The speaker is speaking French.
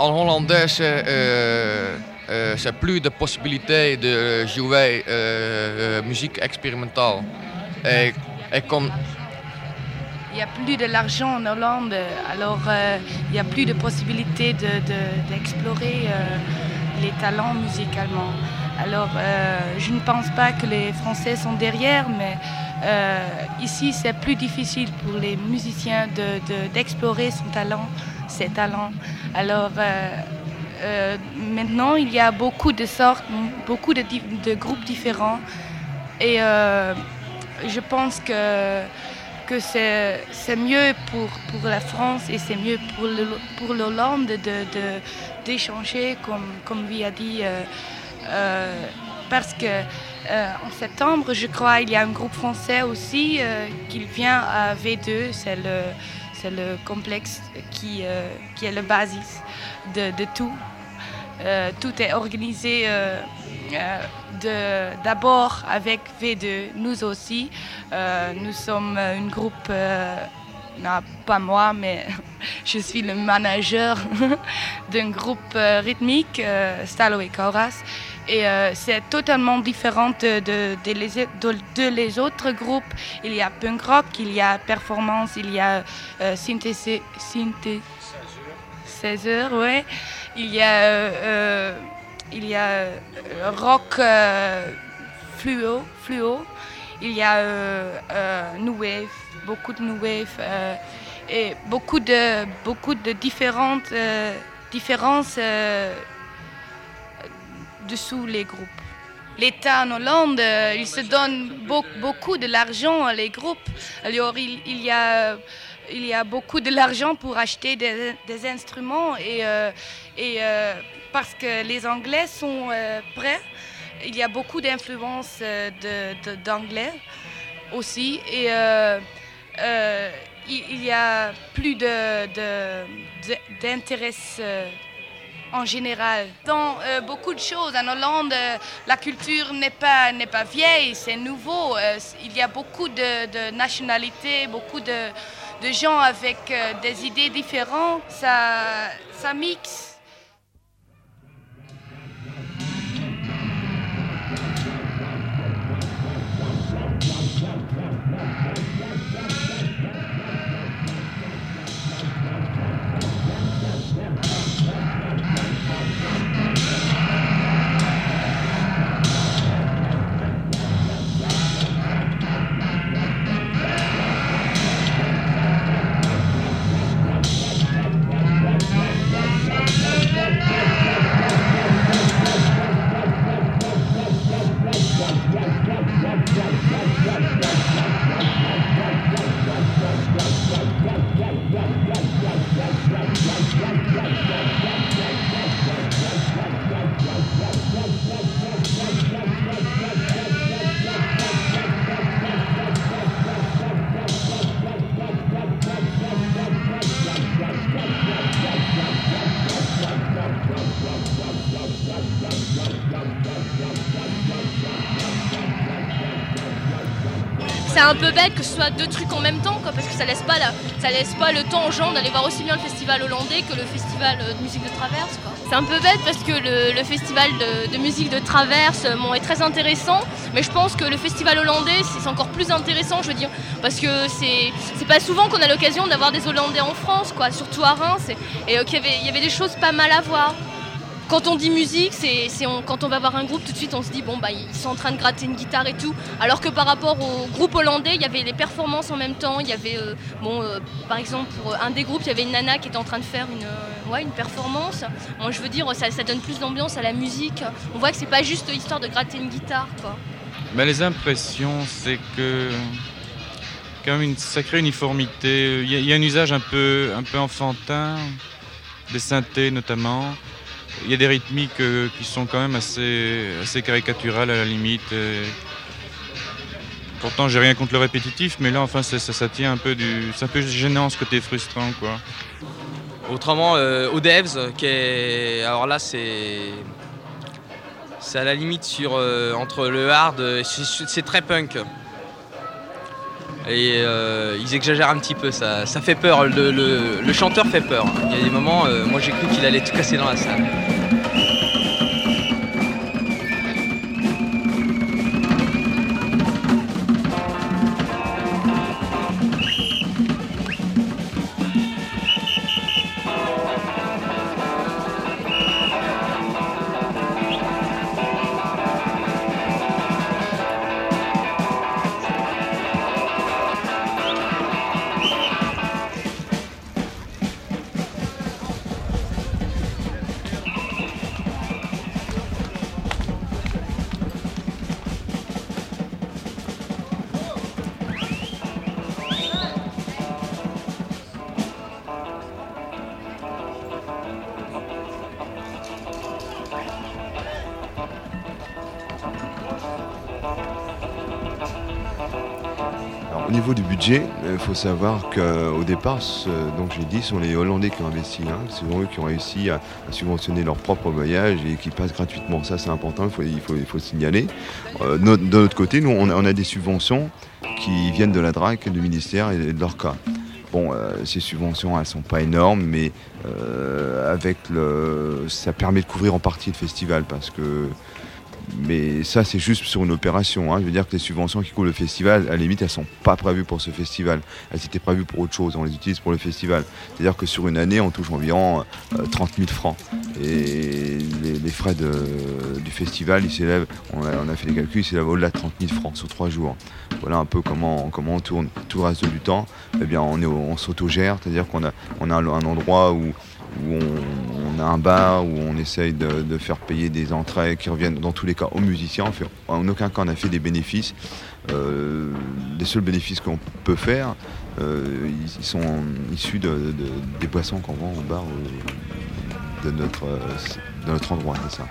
en hollandaise, euh, euh, c'est plus de possibilités de jouer euh, musique expérimentale. Il n'y a plus de l'argent en Hollande, alors il n'y a plus de possibilités d'explorer de, les talents musicalement. Alors je ne pense pas que les Français sont derrière, mais ici c'est plus difficile pour les musiciens d'explorer son talent, ses talents. Alors euh, euh, maintenant, il y a beaucoup de sortes, beaucoup de, groupes différents. Et euh, je pense que, que c'est mieux pour, pour la France et c'est mieux pour, pour l'Hollande d'échanger, de, comme, comme a dit. parce que en septembre, je crois, il y a un groupe français aussi qui vient à V2, c'est le c'est le complexe qui, euh, qui est le basis de, tout. Euh, tout est organisé euh, d'abord avec V2, nous aussi. nous sommes un groupe, pas moi, mais je suis le manager d'un groupe rythmique, Stalo et Kauras. Et euh, c'est totalement différent de, de, les, autres groupes. Il y a punk rock, il y a performance, il y a euh, synthé, 16 heures, ouais. Il y a, euh, il y a rock fluo, fluo. Il y a new wave, beaucoup de new wave et beaucoup de, beaucoup de différentes différences dessous les groupes. L'État en Hollande, euh, il se donne beaucoup de l'argent à les groupes. Alors il, y a il y a beaucoup de l'argent pour acheter des, instruments et, euh, euh, parce que les Anglais sont prêts, il y a beaucoup d'influence d'anglais aussi et il, y a plus d'intérêt en général. Dans euh, beaucoup de choses, en Hollande, euh, la culture n'est pas, n'est pas vieille, c'est nouveau. Euh, il y a beaucoup de, nationalités, beaucoup de, de gens avec des idées différentes. Ça, ça mixe. Un peu bête que ce soit deux trucs en même temps, parce que ça laisse pas ça laisse pas le temps aux gens d'aller voir aussi bien le festival hollandais que le festival euh, de musique de traverse. C'est un peu bête parce que le, festival de, musique de traverse euh, est très intéressant, mais je pense que le festival hollandais c'est encore plus intéressant, je veux dire, parce que c'est pas souvent qu'on a l'occasion d'avoir des Hollandais en France, quoi, surtout à Reims, et, euh, qu'il y, y avait des choses pas mal à voir quand on dit musique, c'est quand on va voir un groupe, tout de suite on se dit bon bah ils sont en train de gratter une guitare et tout. Alors que par rapport au groupe hollandais, il y avait les performances en même temps. Il y avait euh, bon euh, par exemple pour un des groupes, il y avait une nana qui était en train de faire une, ouais, une performance. Moi, je veux dire, ça, donne plus d'ambiance à la musique. On voit que c'est pas juste histoire de gratter une guitare, les impressions, c'est que quand même une sacrée uniformité. Il y, a un usage un peu, un peu enfantin, des synthés notamment. Il y a des rythmiques euh, qui sont quand même assez, assez caricaturales à la limite. Pourtant, j'ai rien contre le répétitif, mais là, enfin, ça, tient un peu du. C'est un peu gênant ce côté frustrant, quoi. Autrement, euh, au Devs, qui est... alors là, c'est. C'est à la limite sur, euh, entre le hard, c'est très punk. Et euh, ils exagèrent un petit peu, ça, ça fait peur, le, le, chanteur fait peur. Il y a des moments, moi j'ai cru qu'il allait tout casser dans la salle. Au niveau du budget, il faut savoir qu'au départ, donc j'ai dit, ce sont les Hollandais qui ont investi. Hein. C'est eux qui ont réussi à, subventionner leur propre voyage et qui passent gratuitement. Ça, c'est important, il faut, il signaler. Euh, de notre côté, nous, on a, des subventions qui viennent de la DRAC, du ministère et de l'ORCA. Bon, euh, ces subventions, elles sont pas énormes, mais euh, avec le, ça permet de couvrir en partie le festival parce que mais ça, c'est juste sur une opération. Hein. Je veux dire que les subventions qui couvrent le festival, à la limite, elles ne sont pas prévues pour ce festival. Elles étaient prévues pour autre chose. On les utilise pour le festival. C'est-à-dire que sur une année, on touche environ 30 euh, 000 francs. Et les, frais du festival, ils s'élèvent, on a, fait les calculs, ils s'élèvent au-delà de 30 000 francs sur trois jours. Voilà un peu comment, comment on tourne. Tout le reste du temps, eh bien, on, on s'autogère. C'est-à-dire qu'on a, on a un endroit où où on, a un bar, où on essaye de, faire payer des entrées qui reviennent dans tous les cas aux musiciens. En, aucun cas on a fait des bénéfices. Euh, les seuls bénéfices qu'on peut faire, euh, ils, sont issus des boissons qu'on vend au bar euh, de, notre, de notre endroit, c'est ça.